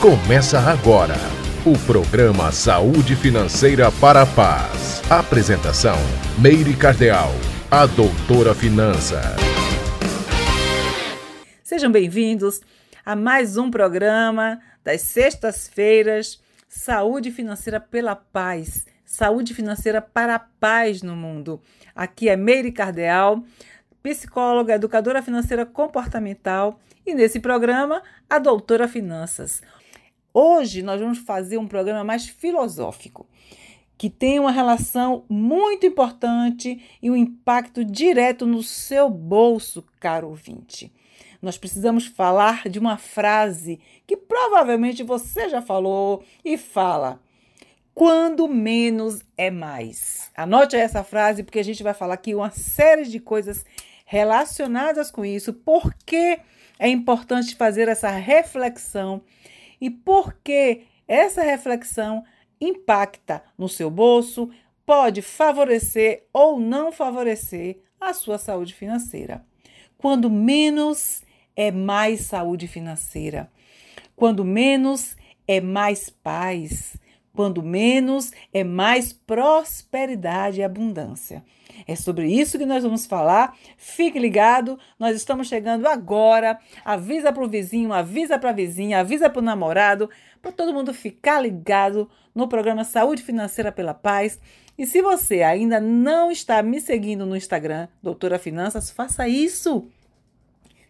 Começa agora o programa Saúde Financeira para a Paz. Apresentação: Meire Cardeal, a doutora Finança. Sejam bem-vindos a mais um programa das sextas-feiras Saúde Financeira pela Paz. Saúde financeira para a paz no mundo. Aqui é Meire Cardeal, psicóloga, educadora financeira comportamental e nesse programa a doutora Finanças. Hoje nós vamos fazer um programa mais filosófico, que tem uma relação muito importante e um impacto direto no seu bolso, caro ouvinte. Nós precisamos falar de uma frase que provavelmente você já falou e fala. Quando menos é mais. Anote essa frase porque a gente vai falar aqui uma série de coisas relacionadas com isso. Por que é importante fazer essa reflexão e por que essa reflexão impacta no seu bolso, pode favorecer ou não favorecer a sua saúde financeira. Quando menos é mais saúde financeira. Quando menos é mais paz. Quando menos é mais prosperidade e abundância. É sobre isso que nós vamos falar. Fique ligado, nós estamos chegando agora. Avisa para o vizinho, avisa para a vizinha, avisa para o namorado, para todo mundo ficar ligado no programa Saúde Financeira pela Paz. E se você ainda não está me seguindo no Instagram, Doutora Finanças, faça isso.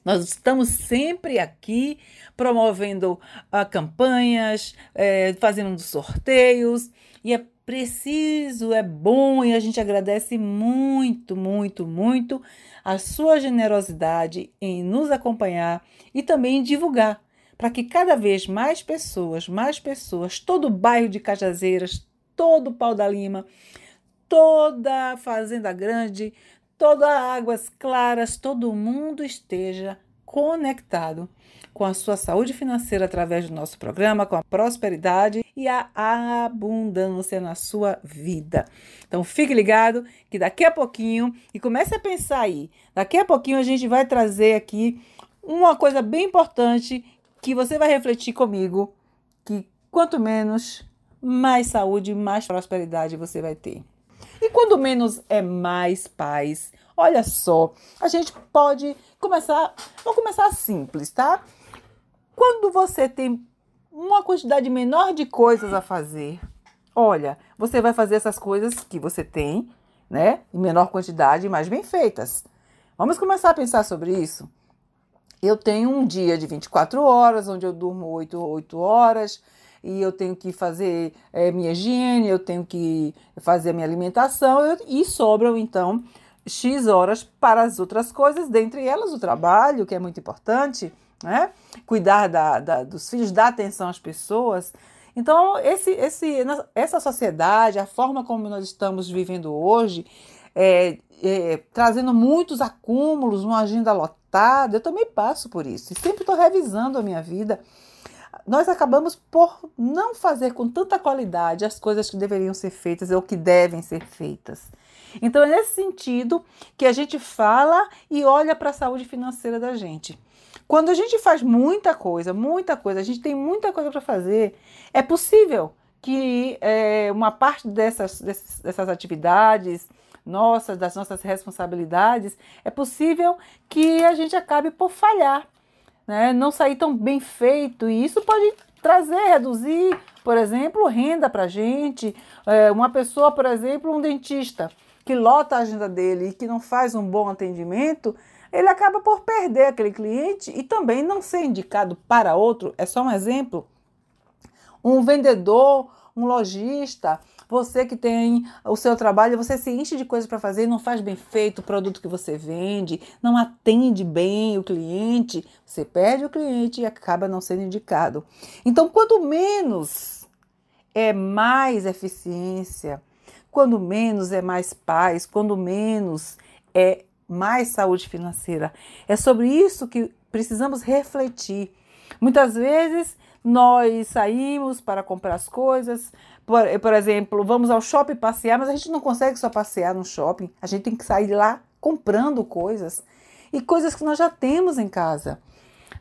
Nós estamos sempre aqui promovendo uh, campanhas, eh, fazendo sorteios, e é preciso, é bom e a gente agradece muito, muito, muito a sua generosidade em nos acompanhar e também em divulgar, para que cada vez mais pessoas, mais pessoas, todo o bairro de Cajazeiras, todo o Pau da Lima, toda a Fazenda Grande, toda Águas Claras, todo mundo esteja conectado com a sua saúde financeira através do nosso programa, com a prosperidade e a abundância na sua vida. Então fique ligado que daqui a pouquinho, e comece a pensar aí, daqui a pouquinho a gente vai trazer aqui uma coisa bem importante que você vai refletir comigo, que quanto menos, mais saúde, mais prosperidade você vai ter. E quando menos é mais paz. Olha só, a gente pode começar, vamos começar simples, tá? Quando você tem uma quantidade menor de coisas a fazer, olha, você vai fazer essas coisas que você tem, né? Em menor quantidade, mas bem feitas. Vamos começar a pensar sobre isso? Eu tenho um dia de 24 horas, onde eu durmo 8, 8 horas, e eu tenho que fazer é, minha higiene, eu tenho que fazer minha alimentação, e sobram, então, X horas para as outras coisas, dentre elas o trabalho, que é muito importante, né? cuidar da, da, dos filhos, dar atenção às pessoas. Então, esse, esse, essa sociedade, a forma como nós estamos vivendo hoje, é, é, trazendo muitos acúmulos, uma agenda lotada, eu também passo por isso. E sempre estou revisando a minha vida. Nós acabamos por não fazer com tanta qualidade as coisas que deveriam ser feitas ou que devem ser feitas. Então, é nesse sentido que a gente fala e olha para a saúde financeira da gente. Quando a gente faz muita coisa, muita coisa, a gente tem muita coisa para fazer, é possível que é, uma parte dessas, dessas, dessas atividades nossas, das nossas responsabilidades, é possível que a gente acabe por falhar, né? não sair tão bem feito, e isso pode trazer, reduzir, por exemplo, renda para a gente. É, uma pessoa, por exemplo, um dentista, que lota a agenda dele e que não faz um bom atendimento, ele acaba por perder aquele cliente e também não ser indicado para outro. É só um exemplo. Um vendedor, um lojista, você que tem o seu trabalho, você se enche de coisas para fazer, não faz bem feito o produto que você vende, não atende bem o cliente, você perde o cliente e acaba não sendo indicado. Então, quanto menos é mais eficiência, quando menos é mais paz, quando menos é mais saúde financeira. É sobre isso que precisamos refletir. Muitas vezes nós saímos para comprar as coisas, por, por, exemplo, vamos ao shopping passear, mas a gente não consegue só passear no shopping, a gente tem que sair lá comprando coisas e coisas que nós já temos em casa.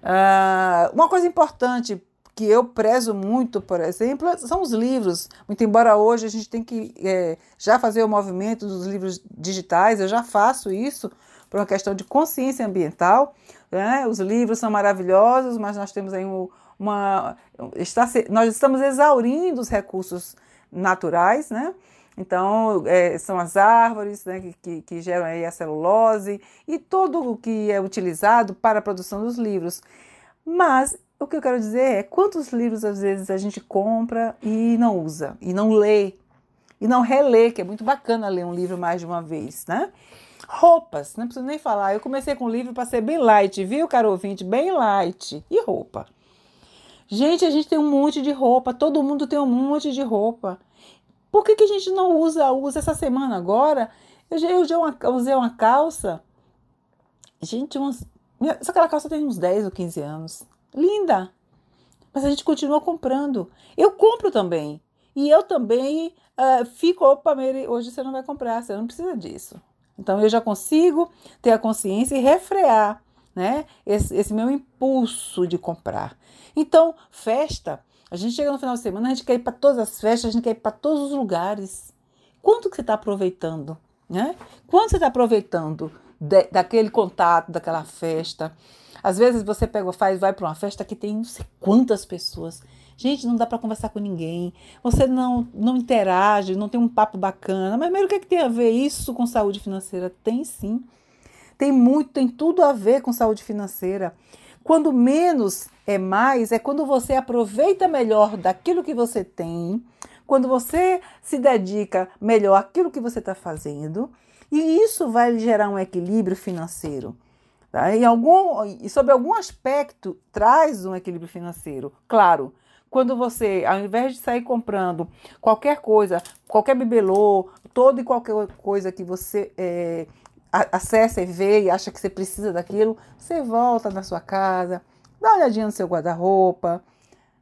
Uh, uma coisa importante que eu prezo muito, por exemplo, são os livros. Muito embora hoje a gente tem que é, já fazer o movimento dos livros digitais, eu já faço isso por uma questão de consciência ambiental. Né? Os livros são maravilhosos, mas nós temos aí uma. Está, nós estamos exaurindo os recursos naturais, né? Então, é, são as árvores né, que, que, que, geram aí a celulose e todo o que é utilizado para a produção dos livros. Mas o que eu quero dizer é quantos livros às vezes a gente compra e não usa, e não lê, e não relê, que é muito bacana ler um livro mais de uma vez, né? Roupas, não preciso nem falar. Eu comecei com livro para ser bem light, viu, caro ouvinte? Bem light. E roupa? Gente, a gente tem um monte de roupa, todo mundo tem um monte de roupa. Por que, que a gente não usa, usa essa semana agora? Eu já, já uma, usei uma calça. Gente, umas, só aquela calça tem uns 10 ou 15 anos. Linda! Mas a gente continua comprando. Eu compro também. E eu também uh, fico, opa, Mary, hoje você não vai comprar, você não precisa disso. Então eu já consigo ter a consciência e refrear né? Esse, esse meu impulso de comprar. Então, festa, a gente chega no final de semana, a gente quer ir para todas as festas, a gente quer ir para todos os lugares. Quanto que você está aproveitando? Né? Quanto você está aproveitando de, daquele contato, daquela festa? Às vezes você pega, faz, vai para uma festa que tem não sei quantas pessoas. Gente, não dá para conversar com ninguém. Você não, não interage, não tem um papo bacana. Mas primeiro, o que, é que tem a ver isso com saúde financeira? Tem sim. Tem muito, tem tudo a ver com saúde financeira. Quando menos é mais, é quando você aproveita melhor daquilo que você tem, quando você se dedica melhor àquilo que você está fazendo, e isso vai gerar um equilíbrio financeiro. Tá? Em algum, e sobre algum aspecto, traz um equilíbrio financeiro. Claro, quando você, ao invés de sair comprando qualquer coisa, qualquer bibelô, toda e qualquer coisa que você é, acessa e vê e acha que você precisa daquilo, você volta na sua casa, dá uma olhadinha no seu guarda-roupa,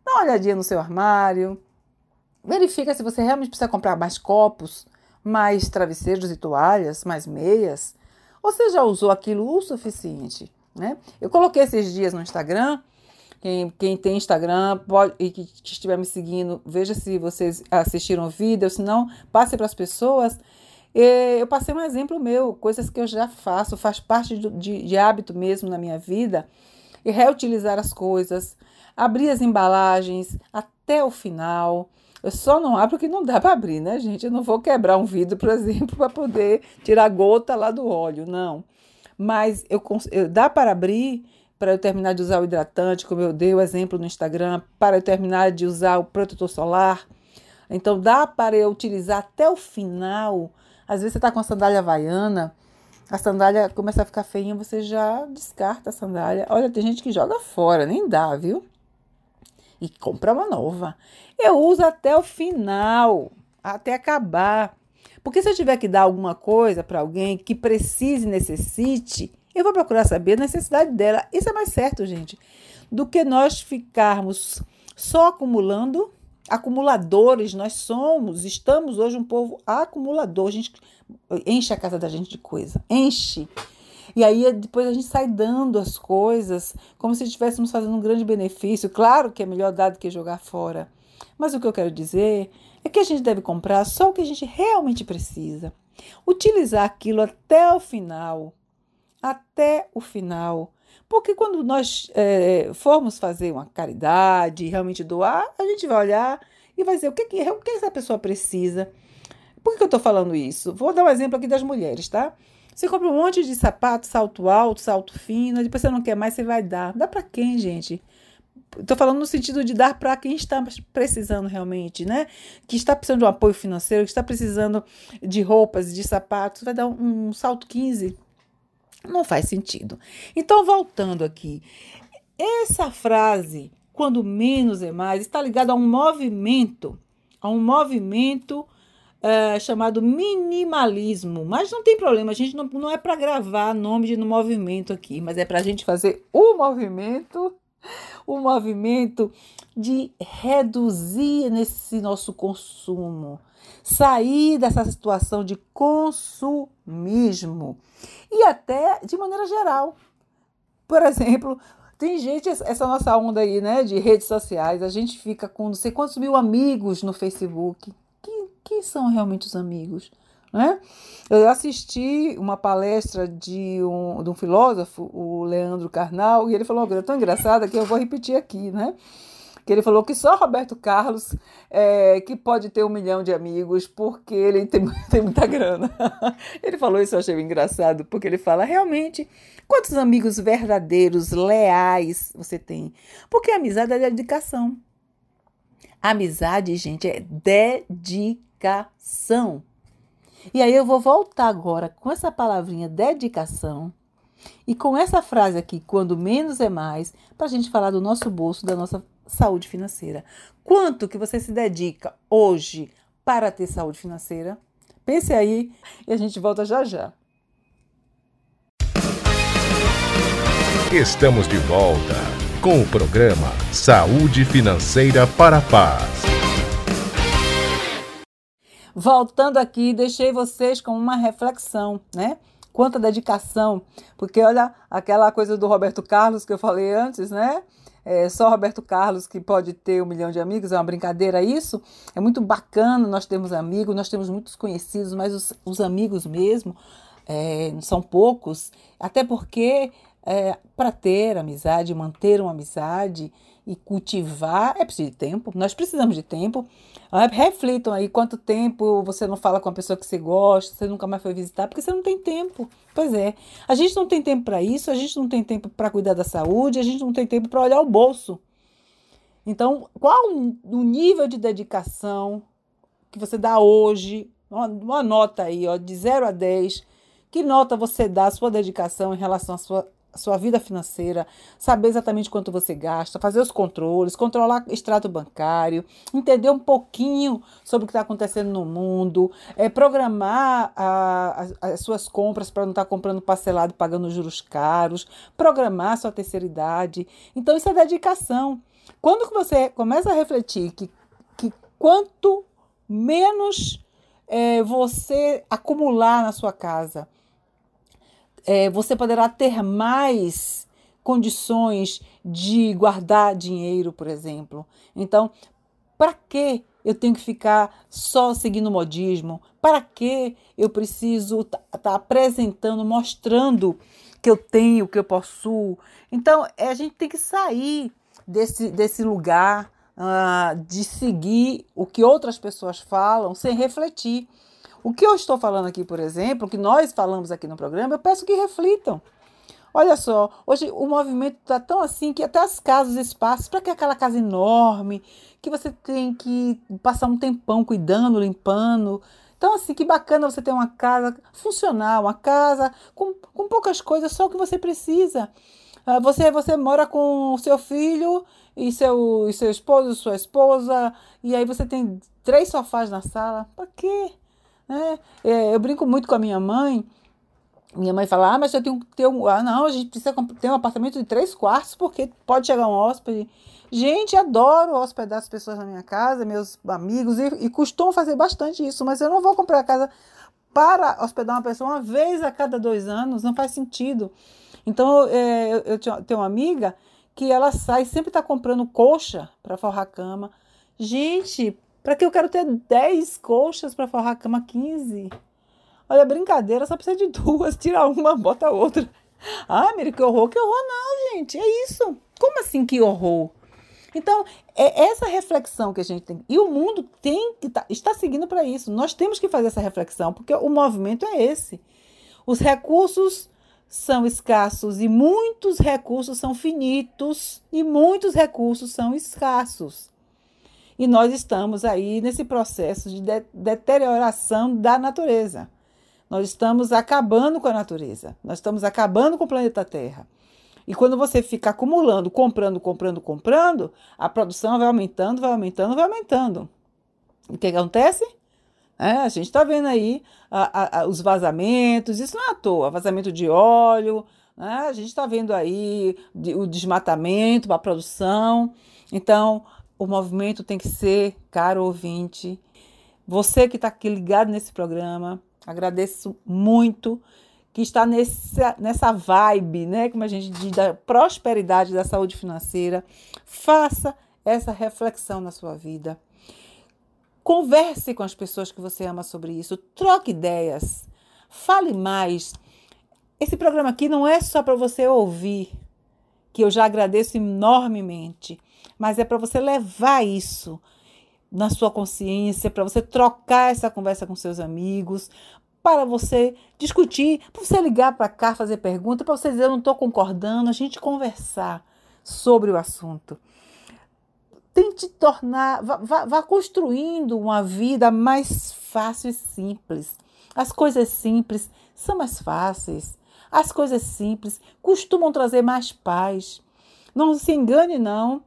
dá uma olhadinha no seu armário, verifica se você realmente precisa comprar mais copos, mais travesseiros e toalhas, mais meias, ou você já usou aquilo o suficiente, né? Eu coloquei esses dias no Instagram, quem, quem tem Instagram pode, e que, estiver me seguindo, veja se vocês assistiram o vídeo, se não, passe para as pessoas eu passei um exemplo meu, coisas que eu já faço, faz parte de, de, de hábito mesmo na minha vida, e reutilizar as coisas, abrir as embalagens até o final. Eu só não abro que não dá para abrir, né, gente? Eu não vou quebrar um vidro, por exemplo, para poder tirar gota lá do óleo, não. Mas eu, eu dá para abrir para eu terminar de usar o hidratante, como eu dei o exemplo no Instagram, para eu terminar de usar o protetor solar. Então dá para eu utilizar até o final às vezes você está com a sandália havaiana, a sandália começa a ficar feinha, você já descarta a sandália. Olha, tem gente que joga fora, nem dá, viu? E compra uma nova. Eu uso até o final, até acabar. Porque se eu tiver que dar alguma coisa para alguém que precise, necessite, eu vou procurar saber a necessidade dela. Isso é mais certo, gente, do que nós ficarmos só acumulando acumuladores, nós somos, estamos hoje um povo acumulador. A gente enche a casa da gente de coisa, enche. E aí depois a gente sai dando as coisas como se estivéssemos fazendo um grande benefício. Claro que é melhor dar do que jogar fora. Mas o que eu quero dizer é que a gente deve comprar só o que a gente realmente precisa. Utilizar aquilo até o final. Até o final. Porque quando nós é, formos fazer uma caridade, realmente doar, a gente vai olhar e vai dizer o que, que, o que essa pessoa precisa. Por que eu estou falando isso? Vou dar um exemplo aqui das mulheres, tá? Você compra um monte de sapato, salto alto, salto fino, depois você não quer mais, você vai dar. Dá para quem, gente? Estou falando no sentido de dar para quem está precisando realmente, né? Que está precisando de um apoio financeiro, que está precisando de roupas, de sapatos, vai dar um, um salto 15. Não faz sentido. Então, voltando aqui, essa frase, quando menos é mais, está ligada a um movimento, a um movimento é, chamado minimalismo. Mas não tem problema, a gente não, não é para gravar nome de no movimento aqui, mas é para a gente fazer o movimento, o movimento de reduzir nesse nosso consumo sair dessa situação de consumismo e até de maneira geral. Por exemplo, tem gente, essa nossa onda aí, né, de redes sociais, a gente fica com não sei quantos mil amigos no Facebook. Quem, quem são realmente os amigos? Né? Eu assisti uma palestra de um, de um filósofo, o Leandro Carnal, e ele falou uma coisa tão engraçada que eu vou repetir aqui, né? Que ele falou que só Roberto Carlos é, que pode ter um milhão de amigos porque ele tem, tem muita grana. ele falou isso, eu achei engraçado, porque ele fala realmente quantos amigos verdadeiros, leais você tem? Porque a amizade é dedicação. Amizade, gente, é dedicação. E aí eu vou voltar agora com essa palavrinha dedicação e com essa frase aqui, quando menos é mais, para a gente falar do nosso bolso, da nossa saúde financeira. Quanto que você se dedica hoje para ter saúde financeira? Pense aí e a gente volta já já. Estamos de volta com o programa Saúde Financeira para a Paz. Voltando aqui, deixei vocês com uma reflexão, né? Quanta dedicação, porque olha aquela coisa do Roberto Carlos que eu falei antes, né? É, só Roberto Carlos que pode ter um milhão de amigos, é uma brincadeira isso. É muito bacana, nós temos amigos, nós temos muitos conhecidos, mas os, os amigos mesmo é, são poucos, até porque é, para ter amizade, manter uma amizade e cultivar é preciso de tempo, nós precisamos de tempo. Ah, reflitam aí quanto tempo você não fala com a pessoa que você gosta, você nunca mais foi visitar, porque você não tem tempo. Pois é, a gente não tem tempo para isso, a gente não tem tempo para cuidar da saúde, a gente não tem tempo para olhar o bolso. Então, qual o nível de dedicação que você dá hoje? Uma, uma nota aí, ó, de 0 a 10. Que nota você dá à sua dedicação em relação à sua sua vida financeira, saber exatamente quanto você gasta, fazer os controles, controlar extrato bancário, entender um pouquinho sobre o que está acontecendo no mundo, é, programar a, as, as suas compras para não estar tá comprando parcelado e pagando juros caros, programar a sua terceira idade. Então, isso é dedicação. Quando você começa a refletir que, que quanto menos é, você acumular na sua casa, é, você poderá ter mais condições de guardar dinheiro, por exemplo. Então, para que eu tenho que ficar só seguindo o modismo? Para que eu preciso estar tá, tá apresentando, mostrando que eu tenho, que eu possuo? Então, é, a gente tem que sair desse, desse lugar uh, de seguir o que outras pessoas falam sem refletir. O que eu estou falando aqui, por exemplo, o que nós falamos aqui no programa, eu peço que reflitam. Olha só, hoje o movimento está tão assim que até as casas, espaços, para que aquela casa enorme, que você tem que passar um tempão cuidando, limpando. Então, assim, que bacana você ter uma casa funcional, uma casa com, com poucas coisas, só o que você precisa. Uh, você, você mora com o seu filho e seu, e seu esposo, sua esposa, e aí você tem três sofás na sala. Para quê? Né? É, eu brinco muito com a minha mãe. Minha mãe fala: Ah, mas eu tenho que ter um. Ah, não, a gente precisa ter um apartamento de três quartos, porque pode chegar um hóspede. Gente, adoro hospedar as pessoas na minha casa, meus amigos, e, e costumo fazer bastante isso, mas eu não vou comprar casa para hospedar uma pessoa uma vez a cada dois anos, não faz sentido. Então, é, eu, eu tenho uma amiga que ela sai, sempre está comprando coxa para forrar a cama. Gente, para que eu quero ter 10 colchas para forrar a cama 15? Olha, brincadeira, só precisa de duas. Tira uma, bota outra. Ah, Miri, que horror. Que horror não, gente. É isso. Como assim que horror? Então, é essa reflexão que a gente tem. E o mundo tem que tá, está seguindo para isso. Nós temos que fazer essa reflexão, porque o movimento é esse. Os recursos são escassos e muitos recursos são finitos e muitos recursos são escassos. E nós estamos aí nesse processo de, de deterioração da natureza. Nós estamos acabando com a natureza. Nós estamos acabando com o planeta Terra. E quando você fica acumulando, comprando, comprando, comprando, a produção vai aumentando, vai aumentando, vai aumentando. O que acontece? É, a gente está vendo aí a, a, os vazamentos, isso não é à toa, vazamento de óleo, né? a gente está vendo aí o desmatamento a produção. Então, o movimento tem que ser, caro ouvinte, você que está aqui ligado nesse programa, agradeço muito que está nessa, nessa vibe, né, como a gente diz, da prosperidade da saúde financeira, faça essa reflexão na sua vida. Converse com as pessoas que você ama sobre isso, troque ideias, fale mais. Esse programa aqui não é só para você ouvir, que eu já agradeço enormemente, mas é para você levar isso na sua consciência, para você trocar essa conversa com seus amigos, para você discutir, para você ligar para cá, fazer pergunta, para você dizer eu não estou concordando, a gente conversar sobre o assunto. Tente tornar, vá, vá, vá construindo uma vida mais fácil e simples. As coisas simples são mais fáceis. As coisas simples costumam trazer mais paz. Não se engane, não,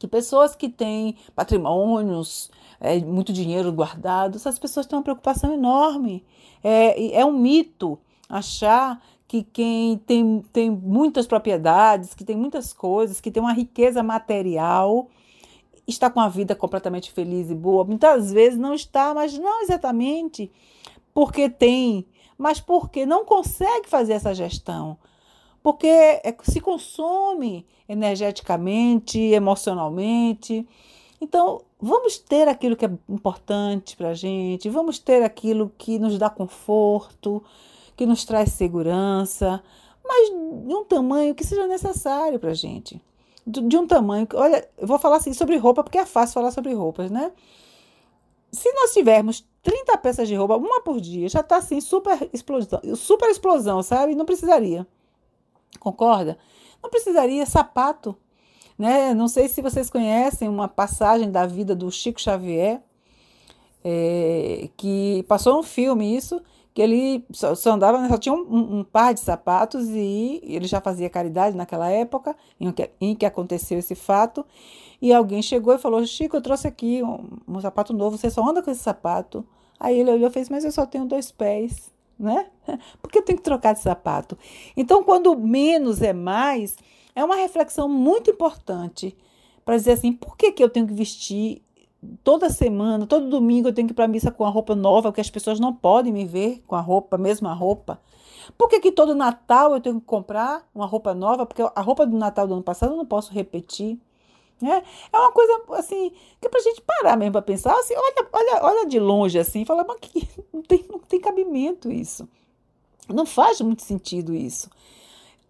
que pessoas que têm patrimônios, é, muito dinheiro guardado, essas pessoas têm uma preocupação enorme. É, é um mito achar que quem tem, tem muitas propriedades, que tem muitas coisas, que tem uma riqueza material, está com a vida completamente feliz e boa. Muitas vezes não está, mas não exatamente porque tem, mas porque não consegue fazer essa gestão porque é, se consome energeticamente, emocionalmente. Então, vamos ter aquilo que é importante para a gente, vamos ter aquilo que nos dá conforto, que nos traz segurança, mas de um tamanho que seja necessário para a gente. De, de um tamanho. Olha, eu vou falar assim sobre roupa, porque é fácil falar sobre roupas, né? Se nós tivermos 30 peças de roupa, uma por dia, já está assim, super explosão, super explosão, sabe? Não precisaria. Concorda? Não precisaria sapato, né? Não sei se vocês conhecem uma passagem da vida do Chico Xavier, é, que passou um filme isso, que ele só, só andava, só tinha um, um, par de sapatos e ele já fazia caridade naquela época em que, em que aconteceu esse fato. E alguém chegou e falou: Chico, eu trouxe aqui um, um sapato novo, você só anda com esse sapato. Aí ele olhou e fez: Mas eu só tenho dois pés né? Porque eu tenho que trocar de sapato. Então, quando menos é mais, é uma reflexão muito importante para dizer assim: por que, que eu tenho que vestir toda semana, todo domingo eu tenho que ir para a missa com a roupa nova, porque as pessoas não podem me ver com a roupa, a mesma roupa? Por que, que todo Natal eu tenho que comprar uma roupa nova? Porque a roupa do Natal do ano passado eu não posso repetir. Né? É uma coisa assim, que é para a gente parar mesmo para pensar, assim, olha, olha, olha de longe assim, fala, mas que não tem, não tem cabimento isso. Não faz muito sentido isso.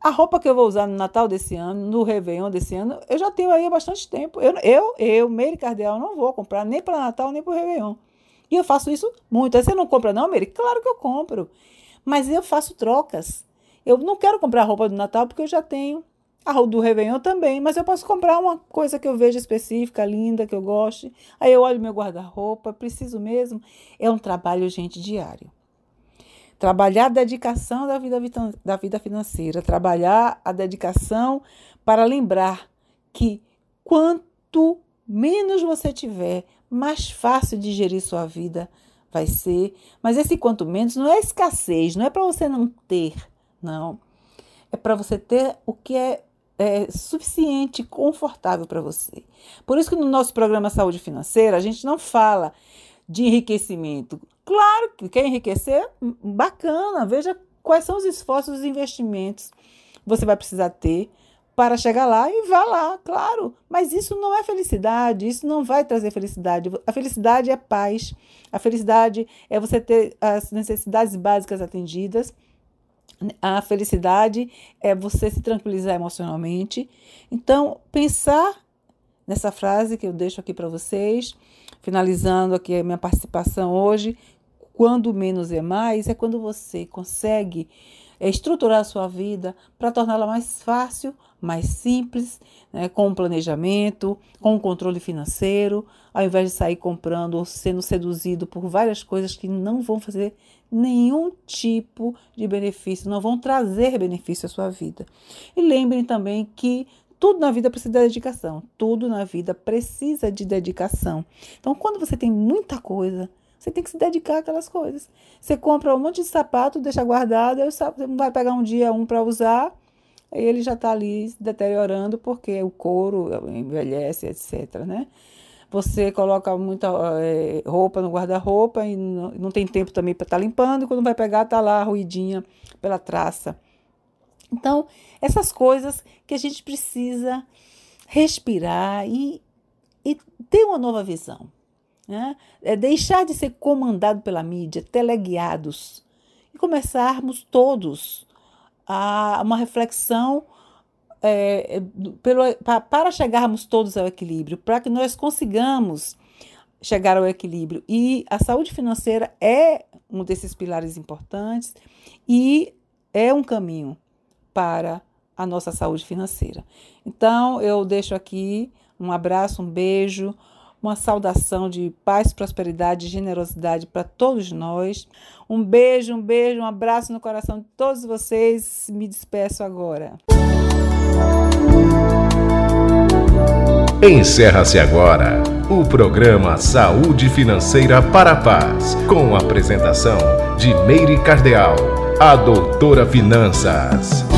A roupa que eu vou usar no Natal desse ano, no Réveillon desse ano, eu já tenho aí há bastante tempo. Eu, eu, eu Meire Cardeal, não vou comprar nem para Natal, nem para o Réveillon. E eu faço isso muito. Aí você não compra, não, Meire? Claro que eu compro. Mas eu faço trocas. Eu não quero comprar roupa do Natal porque eu já tenho. A do Réveillon também, mas eu posso comprar uma coisa que eu veja específica, linda, que eu goste. Aí eu olho meu guarda-roupa, preciso mesmo. É um trabalho, gente, diário. Trabalhar a dedicação da vida, da vida financeira, trabalhar a dedicação para lembrar que quanto menos você tiver, mais fácil de gerir sua vida vai ser. Mas esse quanto menos não é escassez, não é para você não ter, não. É para você ter o que é é, suficiente, confortável para você. Por isso que no nosso programa Saúde Financeira a gente não fala de enriquecimento. Claro que quer enriquecer, bacana, veja quais são os esforços, os investimentos você vai precisar ter para chegar lá e vá lá, claro. Mas isso não é felicidade, isso não vai trazer felicidade. A felicidade é paz, a felicidade é você ter as necessidades básicas atendidas a felicidade é você se tranquilizar emocionalmente. Então, pensar nessa frase que eu deixo aqui para vocês, finalizando aqui a minha participação hoje, quando menos é mais, é quando você consegue estruturar a sua vida para torná-la mais fácil, mais simples, né, com um planejamento, com um controle financeiro, ao invés de sair comprando ou sendo seduzido por várias coisas que não vão fazer nenhum tipo de benefício, não vão trazer benefício à sua vida. E lembrem também que tudo na vida precisa de dedicação, tudo na vida precisa de dedicação. Então, quando você tem muita coisa, você tem que se dedicar àquelas coisas. Você compra um monte de sapato, deixa guardado, você vai pegar um dia um para usar, aí ele já está ali deteriorando porque o couro envelhece, etc. Né? Você coloca muita é, roupa no guarda-roupa e não, não, tem tempo também para estar tá limpando, e quando vai pegar, está lá ruidinha pela traça. Então, essas coisas que a gente precisa respirar e, e ter uma nova visão. Né? É deixar de ser comandado pela mídia, teleguiados, e começarmos todos a uma reflexão é, pelo, para chegarmos todos ao equilíbrio, para que nós consigamos chegar ao equilíbrio. E a saúde financeira é um desses pilares importantes e é um caminho para a nossa saúde financeira. Então, eu deixo aqui um abraço, um beijo, uma saudação de paz, prosperidade e generosidade para todos nós. Um beijo, um beijo, um abraço no coração de todos vocês. Me despeço agora. Encerra-se agora o programa Saúde Financeira para a Paz, com a apresentação de Meire Cardeal, a doutora Finanças.